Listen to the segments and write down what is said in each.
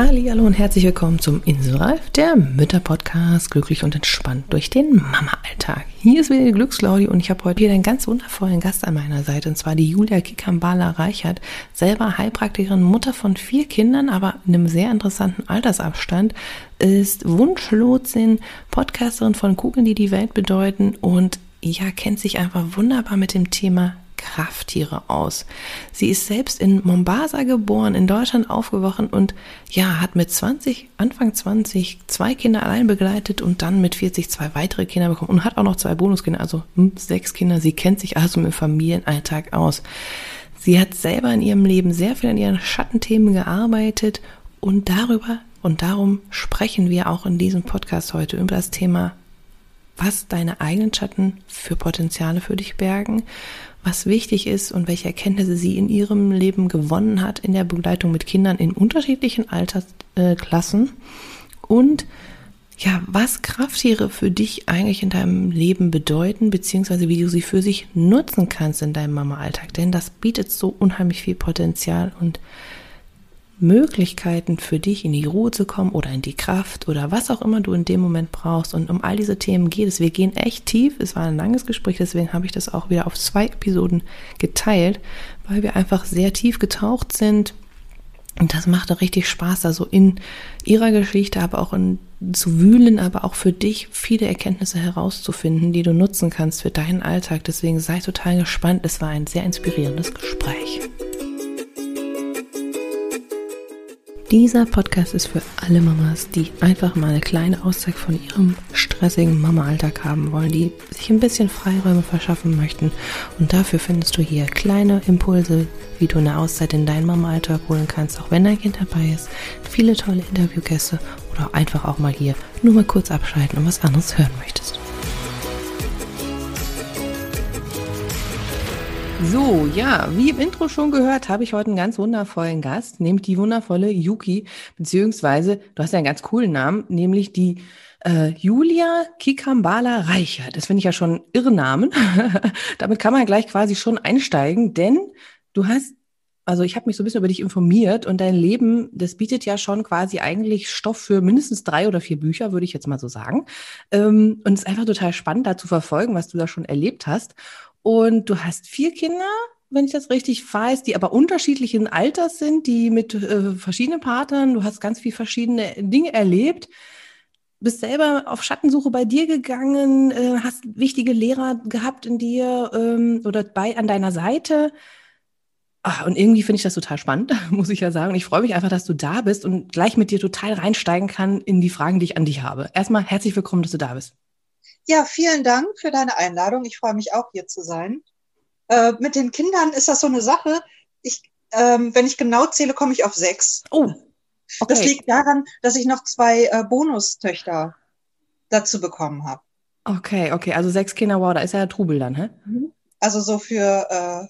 Hallo und herzlich willkommen zum Inselreif, der Mütter-Podcast, glücklich und entspannt durch den Mama-Alltag. Hier ist wieder die Glückslaudi und ich habe heute wieder einen ganz wundervollen Gast an meiner Seite, und zwar die Julia Kikambala Reichert, selber Heilpraktikerin, Mutter von vier Kindern, aber in einem sehr interessanten Altersabstand, ist Wunschlotsin, Podcasterin von Kugeln, die die Welt bedeuten und ja, kennt sich einfach wunderbar mit dem Thema Krafttiere aus. Sie ist selbst in Mombasa geboren, in Deutschland aufgewacht und ja, hat mit 20, Anfang 20 zwei Kinder allein begleitet und dann mit 40 zwei weitere Kinder bekommen und hat auch noch zwei Bonuskinder, also hm, sechs Kinder. Sie kennt sich also im Familienalltag aus. Sie hat selber in ihrem Leben sehr viel an ihren Schattenthemen gearbeitet und darüber und darum sprechen wir auch in diesem Podcast heute über das Thema was deine eigenen Schatten für Potenziale für dich bergen was wichtig ist und welche Erkenntnisse sie in ihrem Leben gewonnen hat in der Begleitung mit Kindern in unterschiedlichen Altersklassen und ja, was Krafttiere für dich eigentlich in deinem Leben bedeuten, beziehungsweise wie du sie für sich nutzen kannst in deinem Mama-Alltag. Denn das bietet so unheimlich viel Potenzial und Möglichkeiten für dich in die Ruhe zu kommen oder in die Kraft oder was auch immer du in dem Moment brauchst. Und um all diese Themen geht es. Wir gehen echt tief. Es war ein langes Gespräch, deswegen habe ich das auch wieder auf zwei Episoden geteilt, weil wir einfach sehr tief getaucht sind. Und das macht auch richtig Spaß, da so in ihrer Geschichte, aber auch in, zu wühlen, aber auch für dich viele Erkenntnisse herauszufinden, die du nutzen kannst für deinen Alltag. Deswegen sei total gespannt. Es war ein sehr inspirierendes Gespräch. Dieser Podcast ist für alle Mamas, die einfach mal eine kleine Auszeit von ihrem stressigen Mama-Alltag haben wollen, die sich ein bisschen Freiräume verschaffen möchten. Und dafür findest du hier kleine Impulse, wie du eine Auszeit in deinen Mama-Alltag holen kannst, auch wenn dein Kind dabei ist. Viele tolle Interviewgäste oder einfach auch mal hier nur mal kurz abschalten und was anderes hören möchtest. So, ja, wie im Intro schon gehört, habe ich heute einen ganz wundervollen Gast, nämlich die wundervolle Yuki, beziehungsweise, du hast ja einen ganz coolen Namen, nämlich die äh, Julia Kikambala Reicher. Das finde ich ja schon irren Namen. Damit kann man gleich quasi schon einsteigen, denn du hast also ich habe mich so ein bisschen über dich informiert und dein Leben, das bietet ja schon quasi eigentlich Stoff für mindestens drei oder vier Bücher, würde ich jetzt mal so sagen. Ähm, und es ist einfach total spannend, da zu verfolgen, was du da schon erlebt hast. Und du hast vier Kinder, wenn ich das richtig weiß, die aber unterschiedlichen Alters sind, die mit äh, verschiedenen Partnern, du hast ganz viel verschiedene Dinge erlebt, bist selber auf Schattensuche bei dir gegangen, äh, hast wichtige Lehrer gehabt in dir ähm, oder bei an deiner Seite. Ach, und irgendwie finde ich das total spannend, muss ich ja sagen. Und ich freue mich einfach, dass du da bist und gleich mit dir total reinsteigen kann in die Fragen, die ich an dich habe. Erstmal herzlich willkommen, dass du da bist. Ja, vielen Dank für deine Einladung. Ich freue mich auch hier zu sein. Äh, mit den Kindern ist das so eine Sache. Ich, ähm, wenn ich genau zähle, komme ich auf sechs. Oh, okay. Das liegt daran, dass ich noch zwei äh, Bonustöchter dazu bekommen habe. Okay, okay, also sechs Kinder, wow, da ist ja Trubel dann, hä? Mhm. Also so für, äh,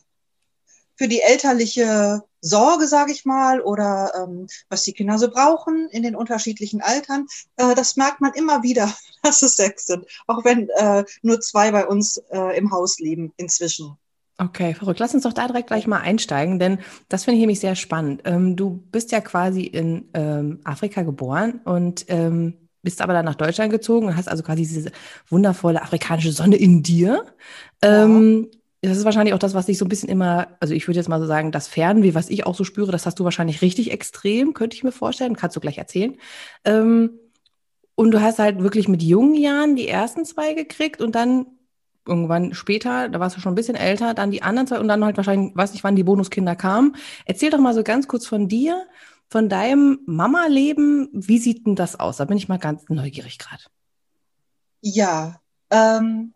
für die elterliche Sorge, sage ich mal, oder ähm, was die Kinder so brauchen in den unterschiedlichen Altern. Äh, das merkt man immer wieder, dass es sechs sind, auch wenn äh, nur zwei bei uns äh, im Haus leben inzwischen. Okay, verrückt. Lass uns doch da direkt gleich mal einsteigen, denn das finde ich nämlich sehr spannend. Ähm, du bist ja quasi in ähm, Afrika geboren und ähm, bist aber dann nach Deutschland gezogen und hast also quasi diese wundervolle afrikanische Sonne in dir. Ja. Ähm, das ist wahrscheinlich auch das, was ich so ein bisschen immer, also ich würde jetzt mal so sagen, das Fernweh, was ich auch so spüre, das hast du wahrscheinlich richtig extrem, könnte ich mir vorstellen, kannst du gleich erzählen. Ähm, und du hast halt wirklich mit jungen Jahren die ersten zwei gekriegt und dann irgendwann später, da warst du schon ein bisschen älter, dann die anderen zwei und dann halt wahrscheinlich, weiß nicht, wann die Bonuskinder kamen. Erzähl doch mal so ganz kurz von dir, von deinem Mama-Leben. Wie sieht denn das aus? Da bin ich mal ganz neugierig gerade. Ja, ähm,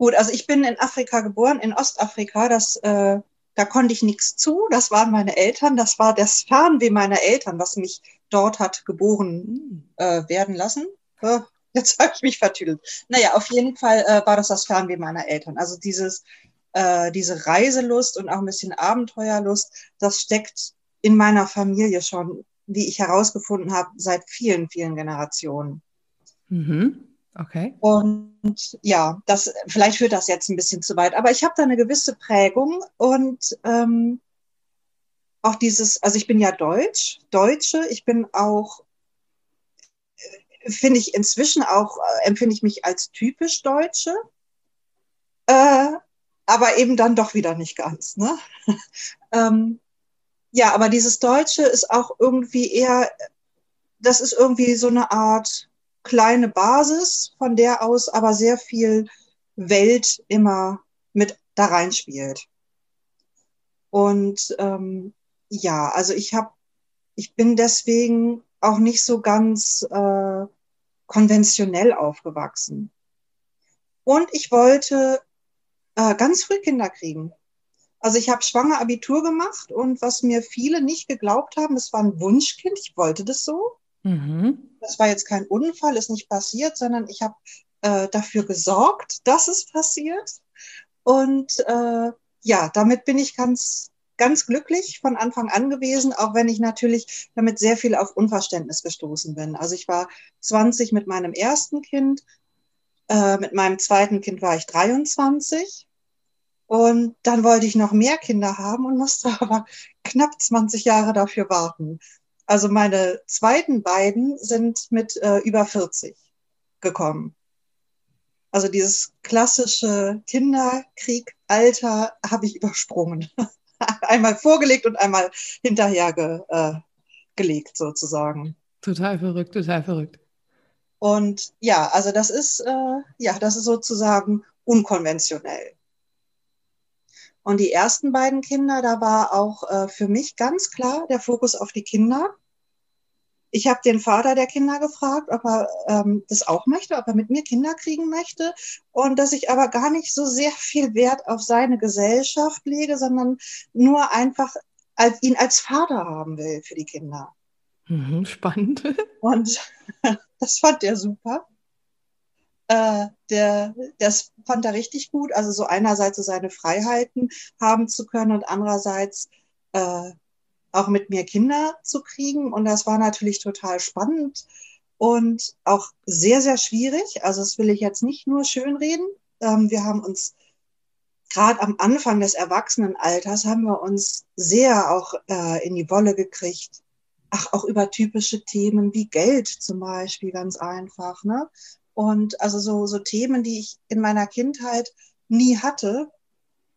Gut, also ich bin in Afrika geboren, in Ostafrika. Das, äh, da konnte ich nichts zu. Das waren meine Eltern. Das war das Fernweh meiner Eltern, was mich dort hat geboren äh, werden lassen. Äh, jetzt habe ich mich vertüdelt. Naja, auf jeden Fall äh, war das das Fernweh meiner Eltern. Also dieses, äh, diese Reiselust und auch ein bisschen Abenteuerlust, das steckt in meiner Familie schon, wie ich herausgefunden habe, seit vielen, vielen Generationen. Mhm. Okay. Und ja, das, vielleicht führt das jetzt ein bisschen zu weit, aber ich habe da eine gewisse Prägung und ähm, auch dieses, also ich bin ja Deutsch, Deutsche, ich bin auch, äh, finde ich inzwischen auch, äh, empfinde ich mich als typisch Deutsche, äh, aber eben dann doch wieder nicht ganz. Ne? ähm, ja, aber dieses Deutsche ist auch irgendwie eher, das ist irgendwie so eine Art kleine Basis, von der aus aber sehr viel Welt immer mit da reinspielt. Und ähm, ja, also ich habe, ich bin deswegen auch nicht so ganz äh, konventionell aufgewachsen. Und ich wollte äh, ganz früh Kinder kriegen. Also ich habe schwanger Abitur gemacht und was mir viele nicht geglaubt haben, es war ein Wunschkind. Ich wollte das so. Mhm. Das war jetzt kein Unfall, ist nicht passiert, sondern ich habe äh, dafür gesorgt, dass es passiert. Und äh, ja, damit bin ich ganz, ganz glücklich von Anfang an gewesen, auch wenn ich natürlich damit sehr viel auf Unverständnis gestoßen bin. Also ich war 20 mit meinem ersten Kind, äh, mit meinem zweiten Kind war ich 23 und dann wollte ich noch mehr Kinder haben und musste aber knapp 20 Jahre dafür warten. Also meine zweiten beiden sind mit äh, über 40 gekommen. Also dieses klassische Kinderkrieg-Alter habe ich übersprungen. einmal vorgelegt und einmal hinterher ge, äh, gelegt sozusagen. Total verrückt, total verrückt. Und ja, also das ist äh, ja, das ist sozusagen unkonventionell. Und die ersten beiden Kinder, da war auch äh, für mich ganz klar der Fokus auf die Kinder. Ich habe den Vater der Kinder gefragt, ob er ähm, das auch möchte, ob er mit mir Kinder kriegen möchte und dass ich aber gar nicht so sehr viel Wert auf seine Gesellschaft lege, sondern nur einfach als, ihn als Vater haben will für die Kinder. Mhm, spannend. Und das fand er super äh, der, das fand er richtig gut. Also so einerseits so seine Freiheiten haben zu können und andererseits äh, auch mit mir Kinder zu kriegen. Und das war natürlich total spannend und auch sehr, sehr schwierig. Also das will ich jetzt nicht nur schönreden. Ähm, wir haben uns gerade am Anfang des Erwachsenenalters haben wir uns sehr auch äh, in die Wolle gekriegt. Ach, auch über typische Themen wie Geld zum Beispiel, ganz einfach. Ne? Und also so, so Themen, die ich in meiner Kindheit nie hatte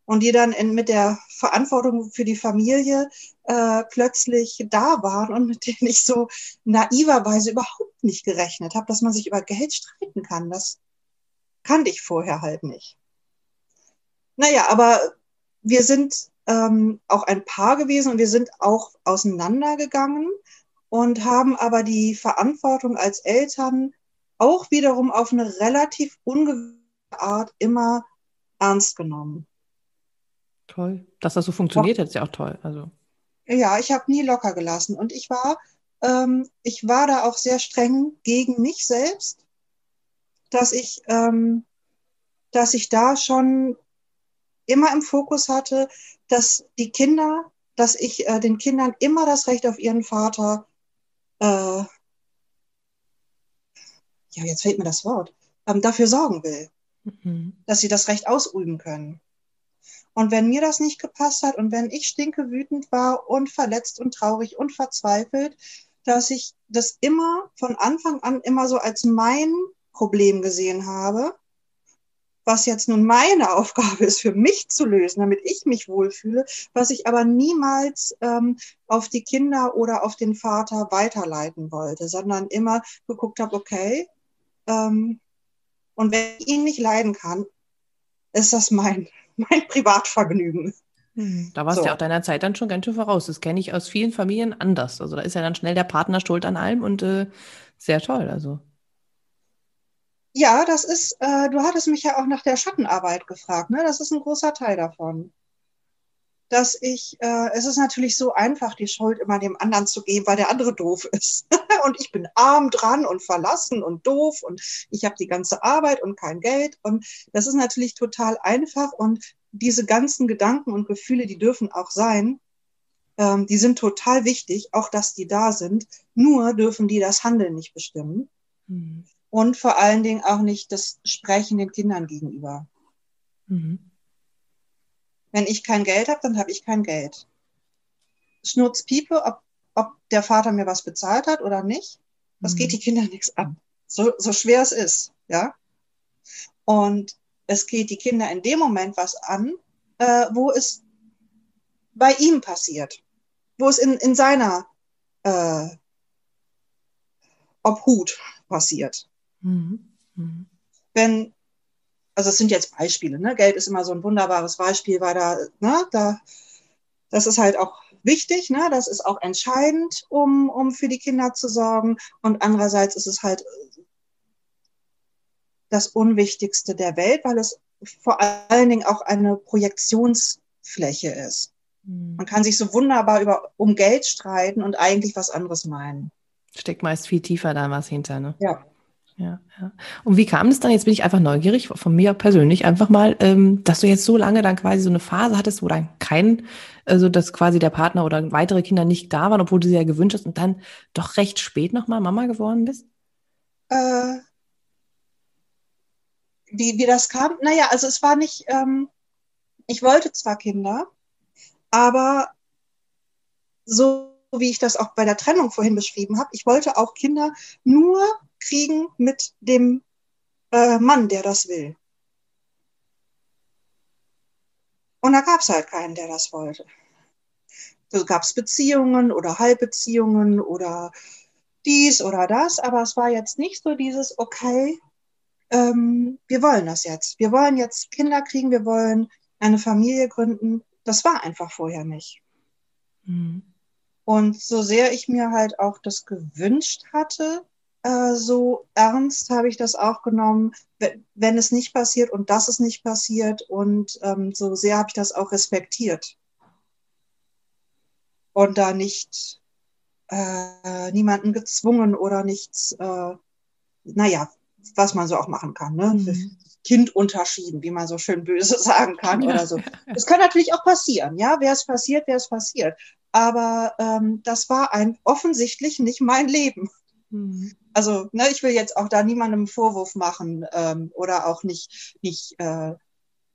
und die dann in, mit der Verantwortung für die Familie äh, plötzlich da waren und mit denen ich so naiverweise überhaupt nicht gerechnet habe, dass man sich über Geld streiten kann. Das kannte ich vorher halt nicht. Naja, aber wir sind ähm, auch ein Paar gewesen und wir sind auch auseinandergegangen und haben aber die Verantwortung als Eltern auch wiederum auf eine relativ ungewöhnliche Art immer ernst genommen. Toll. Dass das so funktioniert, ist ja auch toll. Also. Ja, ich habe nie locker gelassen. Und ich war, ähm, ich war da auch sehr streng gegen mich selbst, dass ich, ähm, dass ich da schon immer im Fokus hatte, dass die Kinder, dass ich äh, den Kindern immer das Recht auf ihren Vater äh, ja, jetzt fällt mir das Wort, ähm, dafür sorgen will, mhm. dass sie das Recht ausüben können. Und wenn mir das nicht gepasst hat und wenn ich stinke wütend war und verletzt und traurig und verzweifelt, dass ich das immer von Anfang an immer so als mein Problem gesehen habe, was jetzt nun meine Aufgabe ist, für mich zu lösen, damit ich mich wohlfühle, was ich aber niemals ähm, auf die Kinder oder auf den Vater weiterleiten wollte, sondern immer geguckt habe, okay, ähm, und wenn ich ihn nicht leiden kann, ist das mein, mein Privatvergnügen. Hm, da warst du so. ja auch deiner Zeit dann schon ganz schön voraus. Das kenne ich aus vielen Familien anders. Also da ist ja dann schnell der Partner schuld an allem und äh, sehr toll. Also. Ja, das ist, äh, du hattest mich ja auch nach der Schattenarbeit gefragt, ne? Das ist ein großer Teil davon dass ich, äh, es ist natürlich so einfach, die Schuld immer dem anderen zu geben, weil der andere doof ist. und ich bin arm dran und verlassen und doof und ich habe die ganze Arbeit und kein Geld. Und das ist natürlich total einfach. Und diese ganzen Gedanken und Gefühle, die dürfen auch sein. Ähm, die sind total wichtig, auch dass die da sind. Nur dürfen die das Handeln nicht bestimmen. Mhm. Und vor allen Dingen auch nicht das Sprechen den Kindern gegenüber. Mhm. Wenn ich kein Geld habe, dann habe ich kein Geld. Schnurzpiepe, ob, ob der Vater mir was bezahlt hat oder nicht. Das mhm. geht die Kinder nichts an. So, so schwer es ist, ja. Und es geht die Kinder in dem Moment was an, äh, wo es bei ihm passiert, wo es in, in seiner äh, Obhut passiert. Mhm. Mhm. Wenn, also es sind jetzt Beispiele, ne? Geld ist immer so ein wunderbares Beispiel, weil da, ne, da, das ist halt auch wichtig, ne? das ist auch entscheidend, um, um für die Kinder zu sorgen. Und andererseits ist es halt das Unwichtigste der Welt, weil es vor allen Dingen auch eine Projektionsfläche ist. Mhm. Man kann sich so wunderbar über, um Geld streiten und eigentlich was anderes meinen. Steckt meist viel tiefer da was hinter, ne? Ja. Ja, ja. Und wie kam es dann? Jetzt bin ich einfach neugierig, von mir persönlich einfach mal, ähm, dass du jetzt so lange dann quasi so eine Phase hattest, wo dann kein, also dass quasi der Partner oder weitere Kinder nicht da waren, obwohl du sie ja gewünscht hast und dann doch recht spät nochmal Mama geworden bist? Äh, wie, wie das kam? Naja, also es war nicht, ähm, ich wollte zwar Kinder, aber so wie ich das auch bei der Trennung vorhin beschrieben habe, ich wollte auch Kinder nur kriegen mit dem äh, Mann, der das will. Und da gab es halt keinen, der das wollte. Da gab es Beziehungen oder Halbbeziehungen oder dies oder das, aber es war jetzt nicht so dieses, okay, ähm, wir wollen das jetzt. Wir wollen jetzt Kinder kriegen, wir wollen eine Familie gründen. Das war einfach vorher nicht. Mhm. Und so sehr ich mir halt auch das gewünscht hatte, äh, so ernst habe ich das auch genommen, wenn es nicht passiert und dass es nicht passiert. Und ähm, so sehr habe ich das auch respektiert. Und da nicht äh, niemanden gezwungen oder nichts, äh, naja, was man so auch machen kann. Ne? Mhm. Kind unterschieden, wie man so schön böse sagen kann ja. oder so. Das kann natürlich auch passieren, ja. Wer es passiert, wer es passiert. Aber ähm, das war ein offensichtlich nicht mein Leben. Mhm also ne, ich will jetzt auch da niemandem Vorwurf machen ähm, oder auch nicht, nicht äh,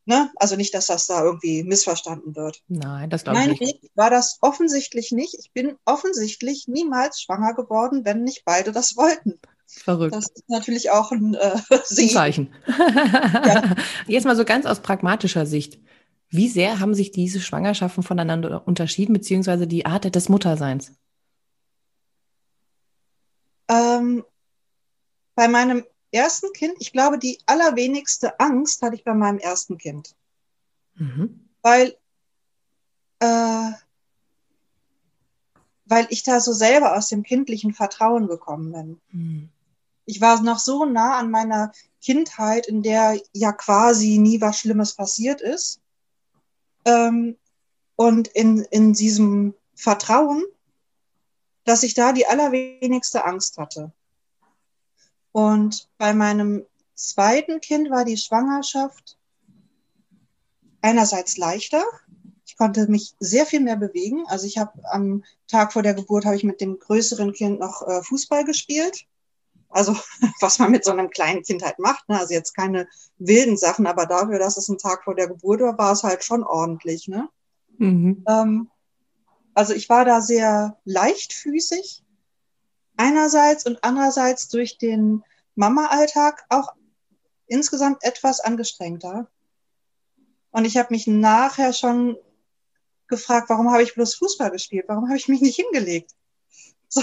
ne, also nicht, dass das da irgendwie missverstanden wird. Nein, das glaube ich nicht. Weg war das offensichtlich nicht. Ich bin offensichtlich niemals schwanger geworden, wenn nicht beide das wollten. Verrückt. Das ist natürlich auch ein, äh, ein Zeichen. ja. Jetzt mal so ganz aus pragmatischer Sicht. Wie sehr haben sich diese Schwangerschaften voneinander unterschieden, beziehungsweise die Art des Mutterseins? Ähm, bei meinem ersten Kind, ich glaube, die allerwenigste Angst hatte ich bei meinem ersten Kind. Mhm. Weil, äh, weil ich da so selber aus dem kindlichen Vertrauen gekommen bin. Mhm. Ich war noch so nah an meiner Kindheit, in der ja quasi nie was Schlimmes passiert ist. Ähm, und in, in diesem Vertrauen dass ich da die allerwenigste Angst hatte. Und bei meinem zweiten Kind war die Schwangerschaft einerseits leichter. Ich konnte mich sehr viel mehr bewegen. Also ich habe am Tag vor der Geburt habe ich mit dem größeren Kind noch äh, Fußball gespielt. Also was man mit so einem kleinen Kind halt macht. Ne? Also jetzt keine wilden Sachen, aber dafür, dass es ein Tag vor der Geburt war, war es halt schon ordentlich. Ne? Mhm. Ähm, also ich war da sehr leichtfüßig einerseits und andererseits durch den Mama-Alltag auch insgesamt etwas angestrengter. Und ich habe mich nachher schon gefragt, warum habe ich bloß Fußball gespielt? Warum habe ich mich nicht hingelegt? So.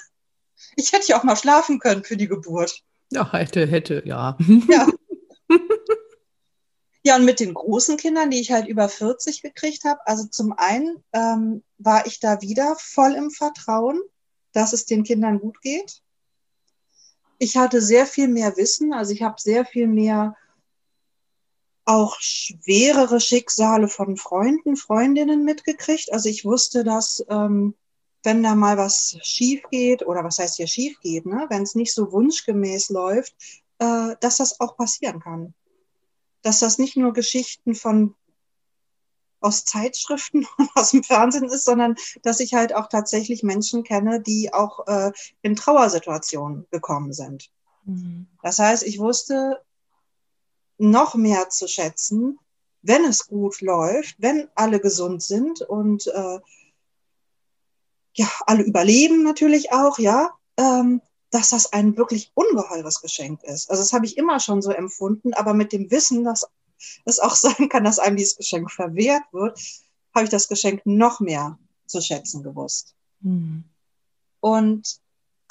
ich hätte ja auch mal schlafen können für die Geburt. Ja, hätte, hätte, ja. Ja. Ja, und mit den großen Kindern, die ich halt über 40 gekriegt habe, also zum einen ähm, war ich da wieder voll im Vertrauen, dass es den Kindern gut geht. Ich hatte sehr viel mehr Wissen, also ich habe sehr viel mehr auch schwerere Schicksale von Freunden, Freundinnen mitgekriegt. Also ich wusste, dass ähm, wenn da mal was schief geht, oder was heißt hier schief geht, ne? wenn es nicht so wunschgemäß läuft, äh, dass das auch passieren kann dass das nicht nur Geschichten von aus Zeitschriften und aus dem Fernsehen ist, sondern dass ich halt auch tatsächlich Menschen kenne, die auch äh, in Trauersituationen gekommen sind. Mhm. Das heißt, ich wusste noch mehr zu schätzen, wenn es gut läuft, wenn alle gesund sind und äh, ja, alle überleben natürlich auch, ja, ähm, dass das ein wirklich ungeheures Geschenk ist. Also das habe ich immer schon so empfunden, aber mit dem Wissen, dass es auch sein kann, dass einem dieses Geschenk verwehrt wird, habe ich das Geschenk noch mehr zu schätzen gewusst. Mhm. Und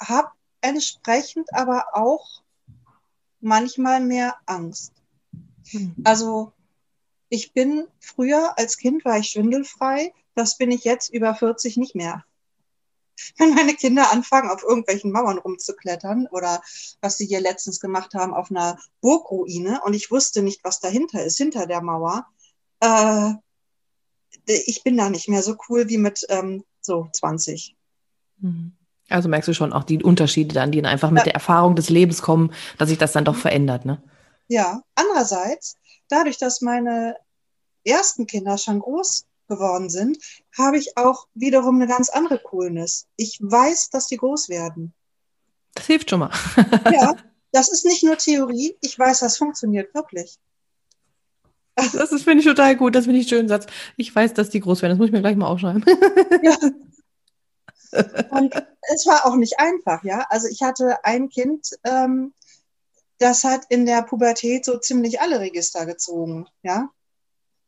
habe entsprechend aber auch manchmal mehr Angst. Mhm. Also ich bin früher als Kind war ich schwindelfrei, das bin ich jetzt über 40 nicht mehr. Wenn meine Kinder anfangen, auf irgendwelchen Mauern rumzuklettern oder was sie hier letztens gemacht haben auf einer Burgruine und ich wusste nicht, was dahinter ist, hinter der Mauer, äh, ich bin da nicht mehr so cool wie mit ähm, so 20. Mhm. Also merkst du schon auch die Unterschiede dann, die einfach mit ja. der Erfahrung des Lebens kommen, dass sich das dann doch verändert, ne? Ja, andererseits, dadurch, dass meine ersten Kinder schon groß geworden sind, habe ich auch wiederum eine ganz andere Coolness. Ich weiß, dass die groß werden. Das hilft schon mal. ja, das ist nicht nur Theorie. Ich weiß, das funktioniert wirklich. Das ist, finde ich, total gut. Das finde ich einen schönen Satz. Ich weiß, dass die groß werden. Das muss ich mir gleich mal aufschreiben. ja. Und es war auch nicht einfach, ja. Also ich hatte ein Kind, ähm, das hat in der Pubertät so ziemlich alle Register gezogen, ja.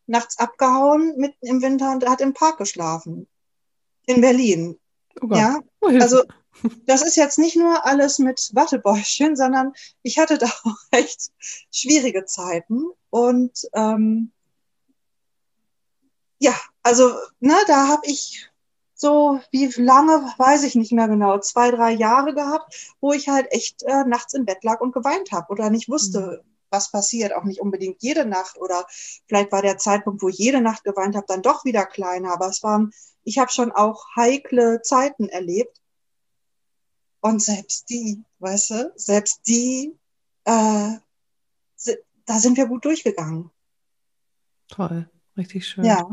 Nachts abgehauen, mitten im Winter und hat im Park geschlafen. In Berlin. Oh ja, oh, also das ist jetzt nicht nur alles mit Wattebäuschen, sondern ich hatte da auch echt schwierige Zeiten und ähm, ja, also ne, da habe ich so wie lange, weiß ich nicht mehr genau, zwei, drei Jahre gehabt, wo ich halt echt äh, nachts im Bett lag und geweint habe oder nicht wusste, mhm. Was passiert. Auch nicht unbedingt jede Nacht oder vielleicht war der Zeitpunkt, wo ich jede Nacht geweint habe, dann doch wieder kleiner. Aber es waren, ich habe schon auch heikle Zeiten erlebt. Und selbst die, weißt du, selbst die, äh, da sind wir gut durchgegangen. Toll, richtig schön. Ja.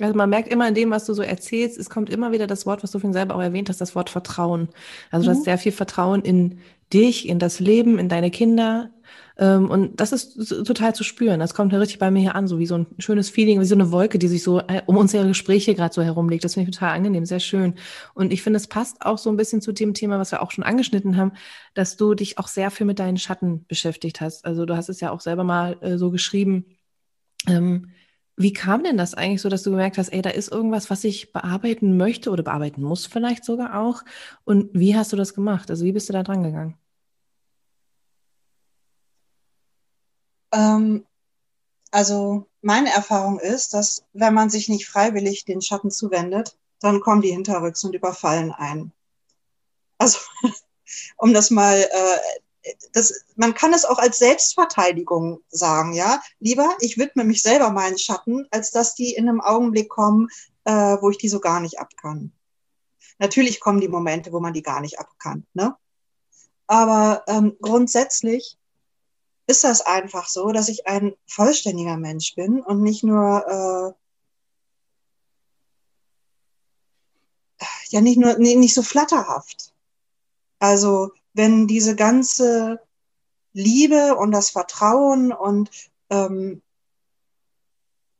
Also man merkt immer in dem, was du so erzählst, es kommt immer wieder das Wort, was du vorhin selber auch erwähnt hast, das Wort Vertrauen. Also mhm. du hast mhm. sehr viel Vertrauen in dich, in das Leben, in deine Kinder. Ähm, und das ist total zu spüren. Das kommt ja richtig bei mir hier an, so wie so ein schönes Feeling, wie so eine Wolke, die sich so äh, um unsere Gespräche gerade so herumlegt. Das finde ich total angenehm, sehr schön. Und ich finde, es passt auch so ein bisschen zu dem Thema, was wir auch schon angeschnitten haben, dass du dich auch sehr viel mit deinen Schatten beschäftigt hast. Also du hast es ja auch selber mal äh, so geschrieben. Ähm, wie kam denn das eigentlich so, dass du gemerkt hast, ey, da ist irgendwas, was ich bearbeiten möchte oder bearbeiten muss vielleicht sogar auch? Und wie hast du das gemacht? Also wie bist du da dran gegangen? Ähm, also meine Erfahrung ist, dass wenn man sich nicht freiwillig den Schatten zuwendet, dann kommen die hinterrücks und überfallen einen. Also um das mal äh, das, man kann es auch als Selbstverteidigung sagen, ja. Lieber, ich widme mich selber meinen Schatten, als dass die in einem Augenblick kommen, äh, wo ich die so gar nicht abkann. Natürlich kommen die Momente, wo man die gar nicht abkann, ne? Aber ähm, grundsätzlich ist das einfach so, dass ich ein vollständiger Mensch bin und nicht nur äh, ja nicht nur nee, nicht so flatterhaft. Also wenn diese ganze Liebe und das Vertrauen und ähm,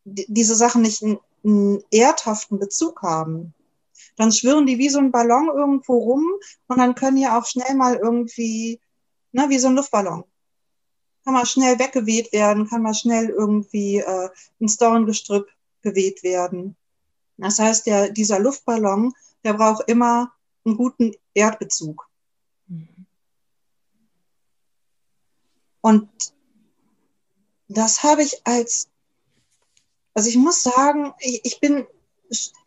diese Sachen nicht einen, einen erdhaften Bezug haben, dann schwirren die wie so ein Ballon irgendwo rum und dann können die auch schnell mal irgendwie, ne, wie so ein Luftballon. Kann mal schnell weggeweht werden, kann mal schnell irgendwie äh, ins Dorngestrüpp geweht werden. Das heißt, der, dieser Luftballon, der braucht immer einen guten Erdbezug. Und das habe ich als, also ich muss sagen, ich, ich, bin,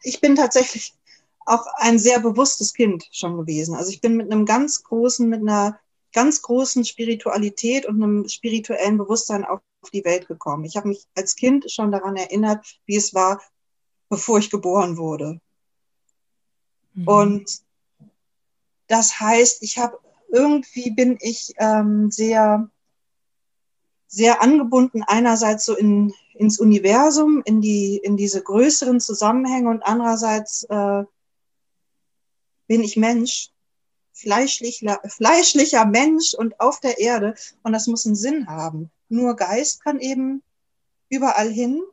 ich bin tatsächlich auch ein sehr bewusstes Kind schon gewesen. Also ich bin mit einem ganz großen, mit einer ganz großen Spiritualität und einem spirituellen Bewusstsein auf die Welt gekommen. Ich habe mich als Kind schon daran erinnert, wie es war, bevor ich geboren wurde. Mhm. Und das heißt, ich habe irgendwie bin ich ähm, sehr sehr angebunden einerseits so in, ins Universum, in, die, in diese größeren Zusammenhänge und andererseits äh, bin ich Mensch, fleischlicher, fleischlicher Mensch und auf der Erde und das muss einen Sinn haben. Nur Geist kann eben überall hin,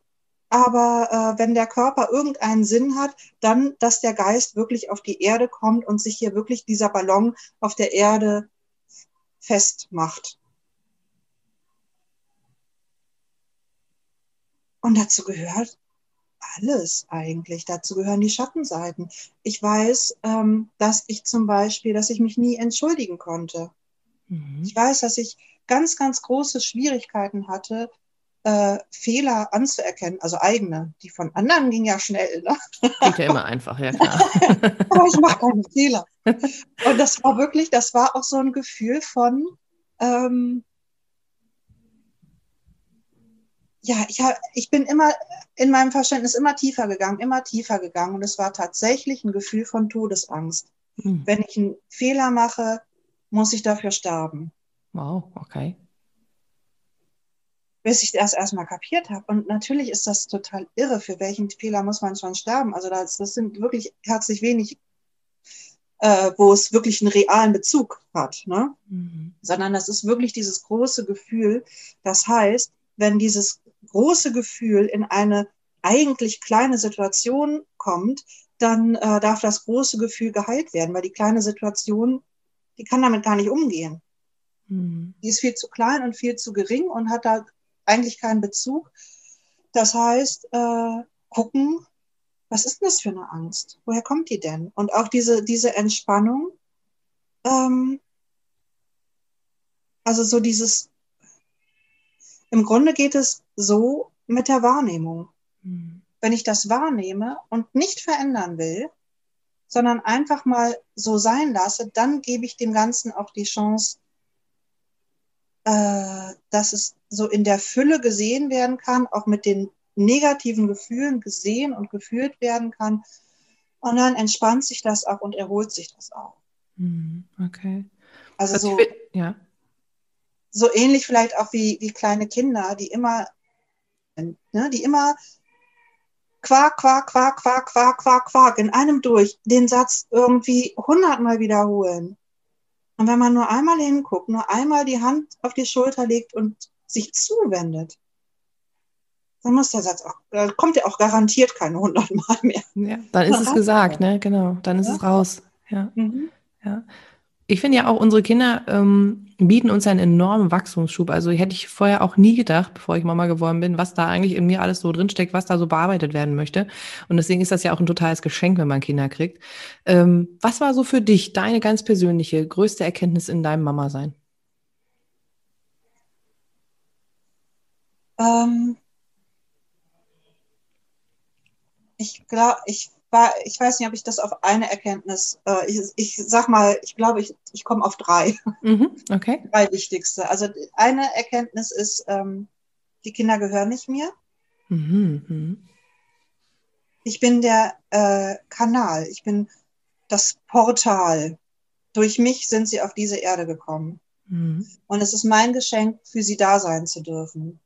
aber äh, wenn der Körper irgendeinen Sinn hat, dann, dass der Geist wirklich auf die Erde kommt und sich hier wirklich dieser Ballon auf der Erde festmacht. Und dazu gehört alles eigentlich. Dazu gehören die Schattenseiten. Ich weiß, ähm, dass ich zum Beispiel, dass ich mich nie entschuldigen konnte. Mhm. Ich weiß, dass ich ganz, ganz große Schwierigkeiten hatte, äh, Fehler anzuerkennen, also eigene. Die von anderen ging ja schnell. Ne? Geht ja immer einfach, ja klar. Aber ich mache keine Fehler. Und das war wirklich, das war auch so ein Gefühl von, ähm, ja, ich, hab, ich bin immer in meinem Verständnis immer tiefer gegangen, immer tiefer gegangen. Und es war tatsächlich ein Gefühl von Todesangst. Hm. Wenn ich einen Fehler mache, muss ich dafür sterben. Wow, okay. Bis ich das erstmal kapiert habe. Und natürlich ist das total irre. Für welchen Fehler muss man schon sterben? Also das, das sind wirklich herzlich wenig, äh, wo es wirklich einen realen Bezug hat. Ne? Mhm. Sondern das ist wirklich dieses große Gefühl. Das heißt, wenn dieses große Gefühl in eine eigentlich kleine Situation kommt, dann äh, darf das große Gefühl geheilt werden, weil die kleine Situation, die kann damit gar nicht umgehen. Mhm. Die ist viel zu klein und viel zu gering und hat da eigentlich keinen Bezug. Das heißt, äh, gucken, was ist denn das für eine Angst? Woher kommt die denn? Und auch diese, diese Entspannung, ähm, also so dieses im Grunde geht es so mit der Wahrnehmung. Mhm. Wenn ich das wahrnehme und nicht verändern will, sondern einfach mal so sein lasse, dann gebe ich dem Ganzen auch die Chance, äh, dass es so in der Fülle gesehen werden kann, auch mit den negativen Gefühlen gesehen und gefühlt werden kann. Und dann entspannt sich das auch und erholt sich das auch. Mhm. Okay. Also so, ja so ähnlich vielleicht auch wie, wie kleine Kinder, die immer, ne, die immer Quark, Quark, Quark, Quark, Quark, Quark, Quark in einem durch den Satz irgendwie hundertmal wiederholen. Und wenn man nur einmal hinguckt, nur einmal die Hand auf die Schulter legt und sich zuwendet, dann muss der Satz auch, da kommt ja auch garantiert keine hundertmal mehr. Ja, dann ist es gesagt, ne? Genau, dann ist ja. es raus. Ja. Mhm. ja. Ich finde ja auch, unsere Kinder ähm, bieten uns einen enormen Wachstumsschub. Also hätte ich vorher auch nie gedacht, bevor ich Mama geworden bin, was da eigentlich in mir alles so drinsteckt, was da so bearbeitet werden möchte. Und deswegen ist das ja auch ein totales Geschenk, wenn man Kinder kriegt. Ähm, was war so für dich deine ganz persönliche, größte Erkenntnis in deinem Mama-Sein? Ähm, ich glaube, ich war, ich weiß nicht, ob ich das auf eine Erkenntnis, äh, ich, ich sag mal, ich glaube, ich, ich komme auf drei. Mhm, okay. Drei wichtigste. Also eine Erkenntnis ist, ähm, die Kinder gehören nicht mir. Mhm, mhm. Ich bin der äh, Kanal, ich bin das Portal. Durch mich sind sie auf diese Erde gekommen. Mhm. Und es ist mein Geschenk, für sie da sein zu dürfen.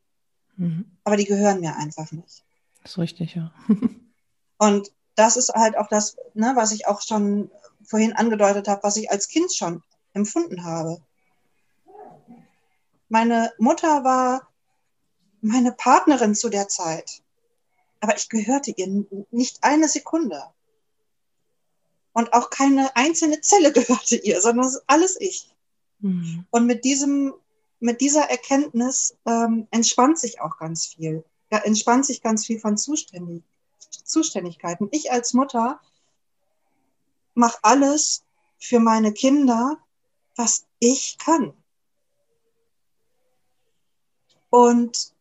Mhm. Aber die gehören mir einfach nicht. Das ist richtig, ja. Und das ist halt auch das, ne, was ich auch schon vorhin angedeutet habe, was ich als Kind schon empfunden habe. Meine Mutter war meine Partnerin zu der Zeit, aber ich gehörte ihr nicht eine Sekunde. Und auch keine einzelne Zelle gehörte ihr, sondern alles ich. Mhm. Und mit diesem, mit dieser Erkenntnis ähm, entspannt sich auch ganz viel. Da entspannt sich ganz viel von Zuständigkeit Zuständigkeiten. Ich als Mutter mache alles für meine Kinder, was ich kann. Und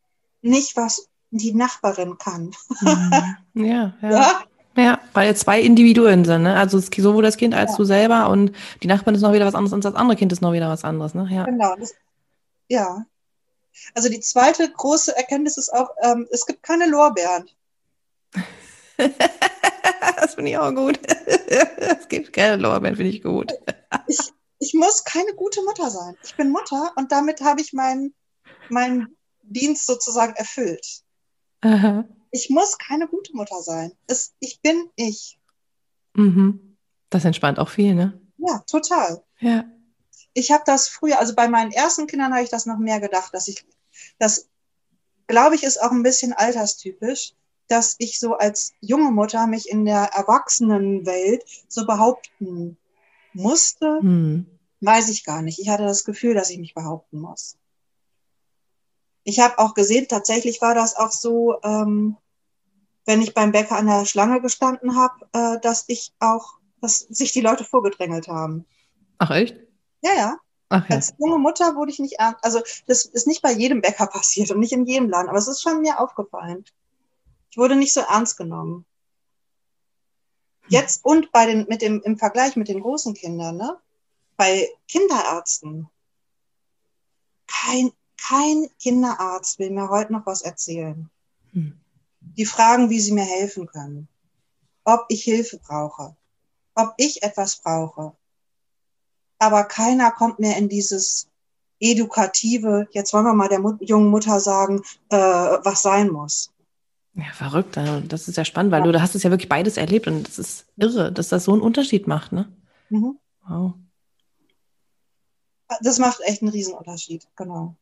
nicht, was die Nachbarin kann. Mhm. Ja, ja. ja? Ja, weil zwei Individuen sind, ne? Also sowohl das Kind als ja. du selber und die Nachbarin ist noch wieder was anderes und das andere Kind ist noch wieder was anderes, ne? Ja. Genau. Das, ja. Also die zweite große Erkenntnis ist auch, ähm, es gibt keine Lorbeeren. das finde ich auch gut. es gibt keine Lorbeeren, finde ich gut. ich, ich muss keine gute Mutter sein. Ich bin Mutter und damit habe ich meinen mein Dienst sozusagen erfüllt. Aha. Ich muss keine gute Mutter sein. Es, ich bin ich. Mhm. Das entspannt auch viel, ne? Ja, total. Ja. Ich habe das früher, also bei meinen ersten Kindern habe ich das noch mehr gedacht, dass ich, das glaube ich, ist auch ein bisschen alterstypisch dass ich so als junge Mutter mich in der Erwachsenenwelt so behaupten musste, hm. weiß ich gar nicht. Ich hatte das Gefühl, dass ich mich behaupten muss. Ich habe auch gesehen, tatsächlich war das auch so, ähm, wenn ich beim Bäcker an der Schlange gestanden habe, äh, dass ich auch, dass sich die Leute vorgedrängelt haben. Ach echt? Ja, ja. Ach, ja. Als junge Mutter wurde ich nicht ernst. Also das ist nicht bei jedem Bäcker passiert und nicht in jedem Laden, aber es ist schon mir aufgefallen. Ich wurde nicht so ernst genommen. Jetzt und bei den, mit dem, im Vergleich mit den großen Kindern, ne? Bei Kinderärzten. Kein, kein Kinderarzt will mir heute noch was erzählen. Hm. Die fragen, wie sie mir helfen können. Ob ich Hilfe brauche. Ob ich etwas brauche aber keiner kommt mehr in dieses edukative, jetzt wollen wir mal der Mut jungen Mutter sagen, äh, was sein muss. Ja, verrückt. Also das ist ja spannend, weil ja. du hast es ja wirklich beides erlebt und das ist irre, dass das so einen Unterschied macht, ne? Mhm. Wow. Das macht echt einen Riesenunterschied, genau.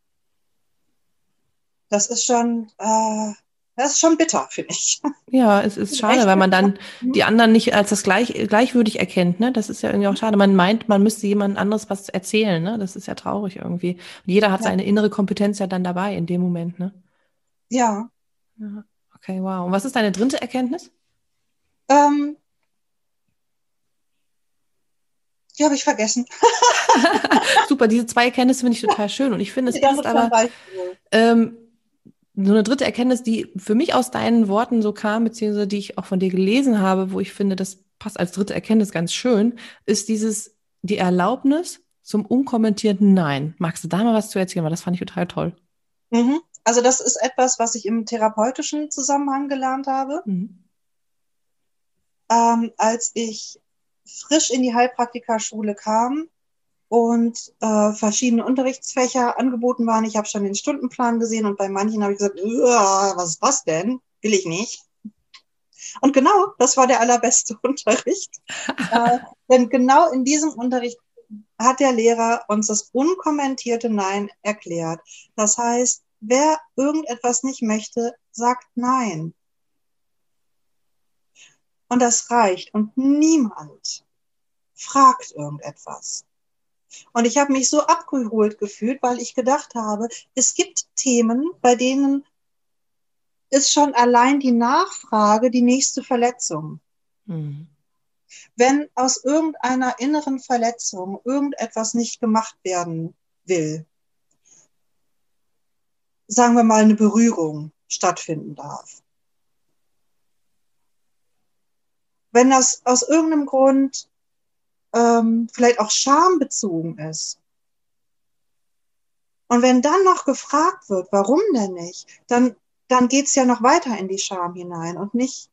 Das ist schon, äh, das ist schon bitter, finde ich. Ja, es ist schade, weil man dann die anderen nicht als das gleich, gleichwürdig erkennt. Ne? Das ist ja irgendwie auch schade. Man meint, man müsste jemand anderes was erzählen. Ne? Das ist ja traurig irgendwie. Und jeder hat ja. seine innere Kompetenz ja dann dabei in dem Moment. Ne? Ja. ja. Okay, wow. Und was ist deine dritte Erkenntnis? Ähm, die habe ich vergessen. Super, diese zwei Erkenntnisse finde ich total schön. Und ich finde, es passt aber. Ähm, so eine dritte Erkenntnis, die für mich aus deinen Worten so kam, beziehungsweise die ich auch von dir gelesen habe, wo ich finde, das passt als dritte Erkenntnis ganz schön, ist dieses, die Erlaubnis zum unkommentierten Nein. Magst du da mal was zu erzählen? Weil das fand ich total toll. Mhm. Also das ist etwas, was ich im therapeutischen Zusammenhang gelernt habe. Mhm. Ähm, als ich frisch in die Heilpraktikerschule kam, und äh, verschiedene Unterrichtsfächer angeboten waren. Ich habe schon den Stundenplan gesehen und bei manchen habe ich gesagt, was ist das denn? Will ich nicht. Und genau, das war der allerbeste Unterricht. äh, denn genau in diesem Unterricht hat der Lehrer uns das unkommentierte Nein erklärt. Das heißt, wer irgendetwas nicht möchte, sagt Nein. Und das reicht. Und niemand fragt irgendetwas. Und ich habe mich so abgeholt gefühlt, weil ich gedacht habe, es gibt Themen, bei denen ist schon allein die Nachfrage die nächste Verletzung. Mhm. Wenn aus irgendeiner inneren Verletzung irgendetwas nicht gemacht werden will, sagen wir mal eine Berührung stattfinden darf. Wenn das aus irgendeinem Grund ähm, vielleicht auch schambezogen ist. Und wenn dann noch gefragt wird, warum denn nicht, dann, dann geht's ja noch weiter in die Scham hinein und nicht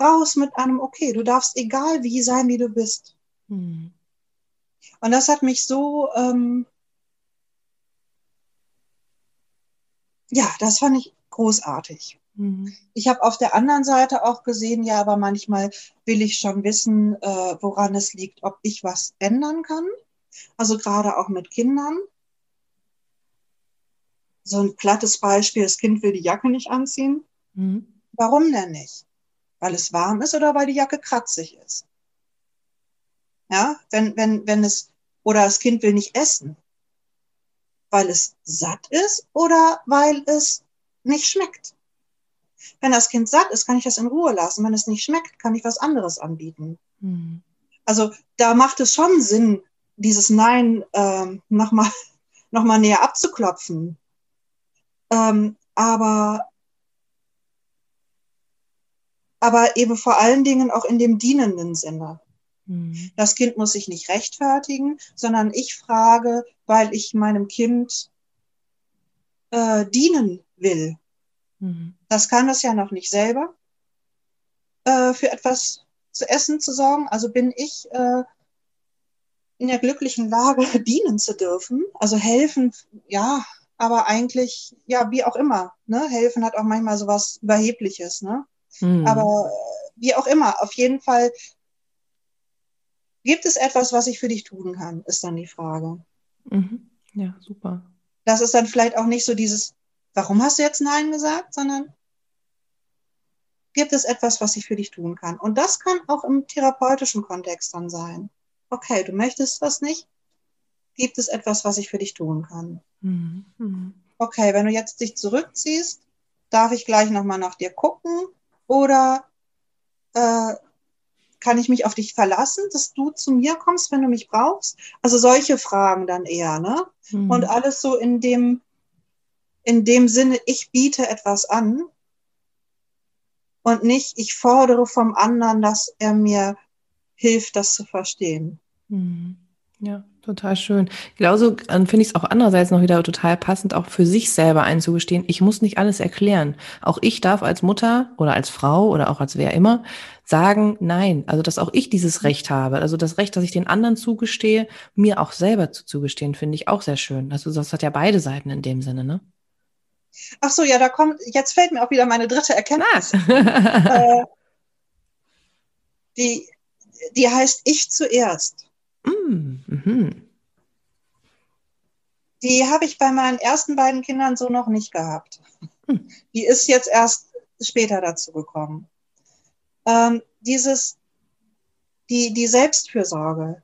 raus mit einem, okay, du darfst egal wie sein, wie du bist. Hm. Und das hat mich so, ähm, ja, das fand ich großartig. Mhm. Ich habe auf der anderen Seite auch gesehen, ja, aber manchmal will ich schon wissen, äh, woran es liegt, ob ich was ändern kann. Also gerade auch mit Kindern. So ein plattes Beispiel, das Kind will die Jacke nicht anziehen. Mhm. Warum denn nicht? Weil es warm ist oder weil die Jacke kratzig ist? Ja, wenn, wenn, wenn es, oder das Kind will nicht essen, weil es satt ist oder weil es nicht schmeckt. Wenn das Kind satt ist, kann ich das in Ruhe lassen. Wenn es nicht schmeckt, kann ich was anderes anbieten. Mhm. Also da macht es schon Sinn, dieses Nein ähm, nochmal noch mal näher abzuklopfen. Ähm, aber, aber eben vor allen Dingen auch in dem dienenden Sinne. Mhm. Das Kind muss sich nicht rechtfertigen, sondern ich frage, weil ich meinem Kind äh, dienen will. Mhm. Das kann es ja noch nicht selber, äh, für etwas zu essen zu sorgen. Also bin ich äh, in der glücklichen Lage, dienen zu dürfen. Also helfen, ja, aber eigentlich, ja, wie auch immer. Ne? Helfen hat auch manchmal so was Überhebliches. Ne? Mhm. Aber äh, wie auch immer, auf jeden Fall gibt es etwas, was ich für dich tun kann, ist dann die Frage. Mhm. Ja, super. Das ist dann vielleicht auch nicht so dieses, warum hast du jetzt Nein gesagt, sondern gibt es etwas, was ich für dich tun kann? Und das kann auch im therapeutischen Kontext dann sein. Okay, du möchtest das nicht. Gibt es etwas, was ich für dich tun kann? Mhm. Okay, wenn du jetzt dich zurückziehst, darf ich gleich nochmal nach dir gucken oder äh, kann ich mich auf dich verlassen, dass du zu mir kommst, wenn du mich brauchst? Also solche Fragen dann eher, ne? Mhm. Und alles so in dem, in dem Sinne, ich biete etwas an und nicht, ich fordere vom anderen, dass er mir hilft, das zu verstehen. Mhm. Ja, total schön. Genauso finde ich es auch andererseits noch wieder total passend, auch für sich selber einzugestehen, ich muss nicht alles erklären. Auch ich darf als Mutter oder als Frau oder auch als wer immer sagen, nein. Also, dass auch ich dieses Recht habe. Also das Recht, dass ich den anderen zugestehe, mir auch selber zu zugestehen, finde ich auch sehr schön. Also das hat ja beide Seiten in dem Sinne, ne? Ach so, ja, da kommt, jetzt fällt mir auch wieder meine dritte Erkenntnis. äh, die, die heißt ich zuerst. Mm, mhm. Die habe ich bei meinen ersten beiden Kindern so noch nicht gehabt. Hm. Die ist jetzt erst später dazu gekommen. Ähm, dieses, die, die Selbstfürsorge.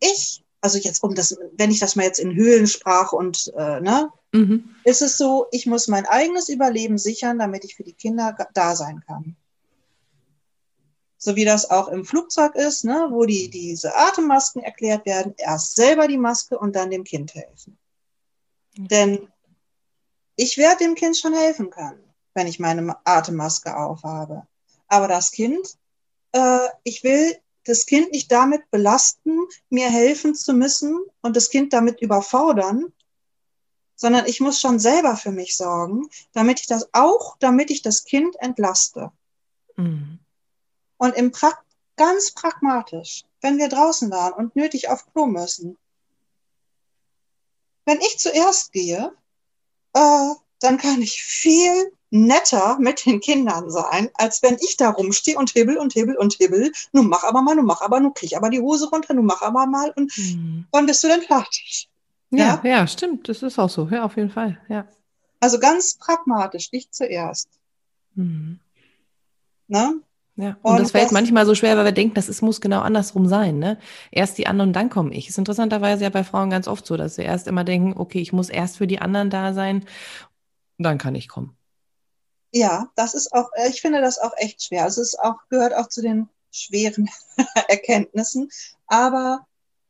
Ich, also jetzt um das, wenn ich das mal jetzt in Höhlen sprach und äh, ne, mhm. ist es so, ich muss mein eigenes Überleben sichern, damit ich für die Kinder da sein kann so wie das auch im Flugzeug ist, ne, wo die, diese Atemmasken erklärt werden, erst selber die Maske und dann dem Kind helfen. Denn ich werde dem Kind schon helfen können, wenn ich meine Atemmaske aufhabe. Aber das Kind, äh, ich will das Kind nicht damit belasten, mir helfen zu müssen und das Kind damit überfordern, sondern ich muss schon selber für mich sorgen, damit ich das auch, damit ich das Kind entlaste. Mhm. Und im pra ganz pragmatisch, wenn wir draußen waren und nötig auf Klo müssen, wenn ich zuerst gehe, äh, dann kann ich viel netter mit den Kindern sein, als wenn ich da rumstehe und hibbel und hibbel und hibbel. Nun mach aber mal, nun mach aber, nun krieg aber die Hose runter, nun mach aber mal und hm. wann bist du denn fertig? Ja, ja, ja, stimmt, das ist auch so, ja, auf jeden Fall, ja. Also ganz pragmatisch, ich zuerst. Mhm. Ne? Ja, und, und das fällt das, manchmal so schwer, weil wir denken, das ist, muss genau andersrum sein. Ne? Erst die anderen und dann komme ich. Ist interessanterweise ja bei Frauen ganz oft so, dass sie erst immer denken, okay, ich muss erst für die anderen da sein, dann kann ich kommen. Ja, das ist auch, äh, ich finde das auch echt schwer. Also es auch, gehört auch zu den schweren Erkenntnissen. Aber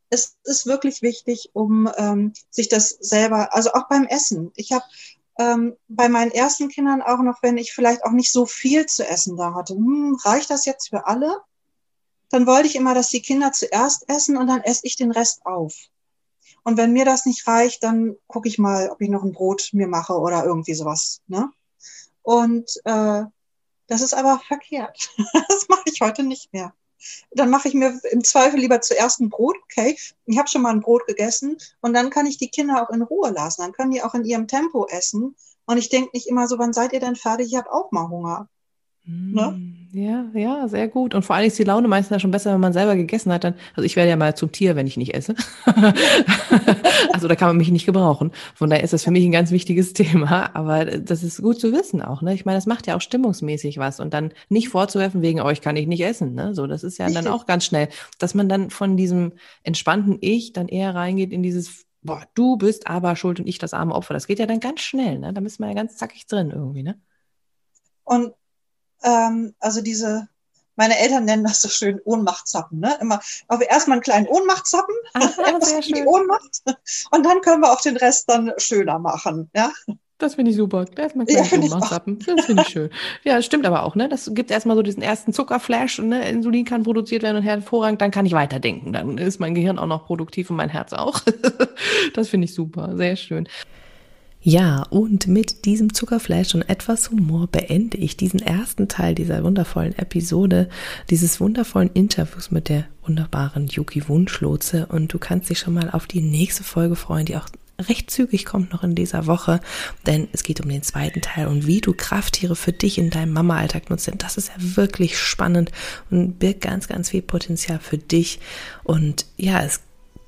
es ist wirklich wichtig, um ähm, sich das selber, also auch beim Essen. Ich habe ähm, bei meinen ersten Kindern auch noch, wenn ich vielleicht auch nicht so viel zu essen da hatte. Hm, reicht das jetzt für alle? Dann wollte ich immer, dass die Kinder zuerst essen und dann esse ich den Rest auf. Und wenn mir das nicht reicht, dann gucke ich mal, ob ich noch ein Brot mir mache oder irgendwie sowas. Ne? Und äh, das ist aber verkehrt. das mache ich heute nicht mehr. Dann mache ich mir im Zweifel lieber zuerst ein Brot, okay. Ich habe schon mal ein Brot gegessen und dann kann ich die Kinder auch in Ruhe lassen. Dann können die auch in ihrem Tempo essen. Und ich denke nicht immer so, wann seid ihr denn fertig? Ich habe auch mal Hunger. Ne? Ja, ja, sehr gut. Und vor allem ist die Laune meistens ja schon besser, wenn man selber gegessen hat. Dann, also ich werde ja mal zum Tier, wenn ich nicht esse. also da kann man mich nicht gebrauchen. Von daher ist das für mich ein ganz wichtiges Thema. Aber das ist gut zu wissen auch. Ne? Ich meine, das macht ja auch stimmungsmäßig was. Und dann nicht vorzuwerfen, wegen euch kann ich nicht essen. Ne? So, das ist ja Richtig. dann auch ganz schnell, dass man dann von diesem entspannten Ich dann eher reingeht in dieses boah, du bist aber schuld und ich das arme Opfer. Das geht ja dann ganz schnell, ne? Da ist man ja ganz zackig drin irgendwie, ne? Und ähm, also diese, meine Eltern nennen das so schön Ohnmachtzappen. Ne? Immer, aber erstmal einen kleinen Ohnmachtzappen, erst die Ohnmacht und dann können wir auch den Rest dann schöner machen. Ja? Das finde ich super. Erstmal kleinen ja, Ohnmachtzappen. Das finde ich schön. Ja, stimmt aber auch, ne? Das gibt erstmal so diesen ersten Zuckerflash und ne? Insulin kann produziert werden und hervorragend, dann kann ich weiterdenken. Dann ist mein Gehirn auch noch produktiv und mein Herz auch. das finde ich super. Sehr schön. Ja, und mit diesem Zuckerfleisch und etwas Humor beende ich diesen ersten Teil dieser wundervollen Episode, dieses wundervollen Interviews mit der wunderbaren Yuki Wunschlotse. Und du kannst dich schon mal auf die nächste Folge freuen, die auch recht zügig kommt noch in dieser Woche, denn es geht um den zweiten Teil und wie du Krafttiere für dich in deinem Mama-Alltag nutzt. Das ist ja wirklich spannend und birgt ganz, ganz viel Potenzial für dich. Und ja, es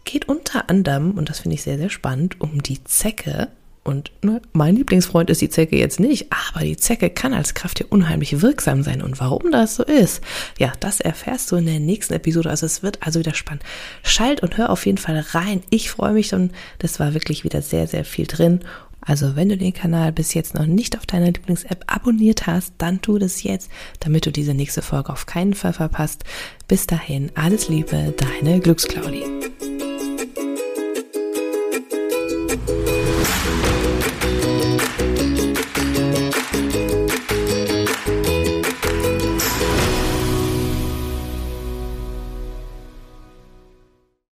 geht unter anderem, und das finde ich sehr, sehr spannend, um die Zecke Und ne, mein Lieblingsfreund ist die Zecke jetzt nicht, aber die Zecke kann als Krafttier unheimlich wirksam sein. Und warum das so ist, ja, das erfährst du in der nächsten Episode. Also es wird also wieder spannend. Schalt und hör auf jeden Fall rein. Ich freue mich und das war wirklich wieder sehr, sehr viel drin. Also wenn du den Kanal bis jetzt noch nicht auf deiner Lieblings-App abonniert hast, dann tu das jetzt, damit du diese nächste Folge auf keinen Fall verpasst. Bis dahin, alles Liebe, deine Glücksclaudie.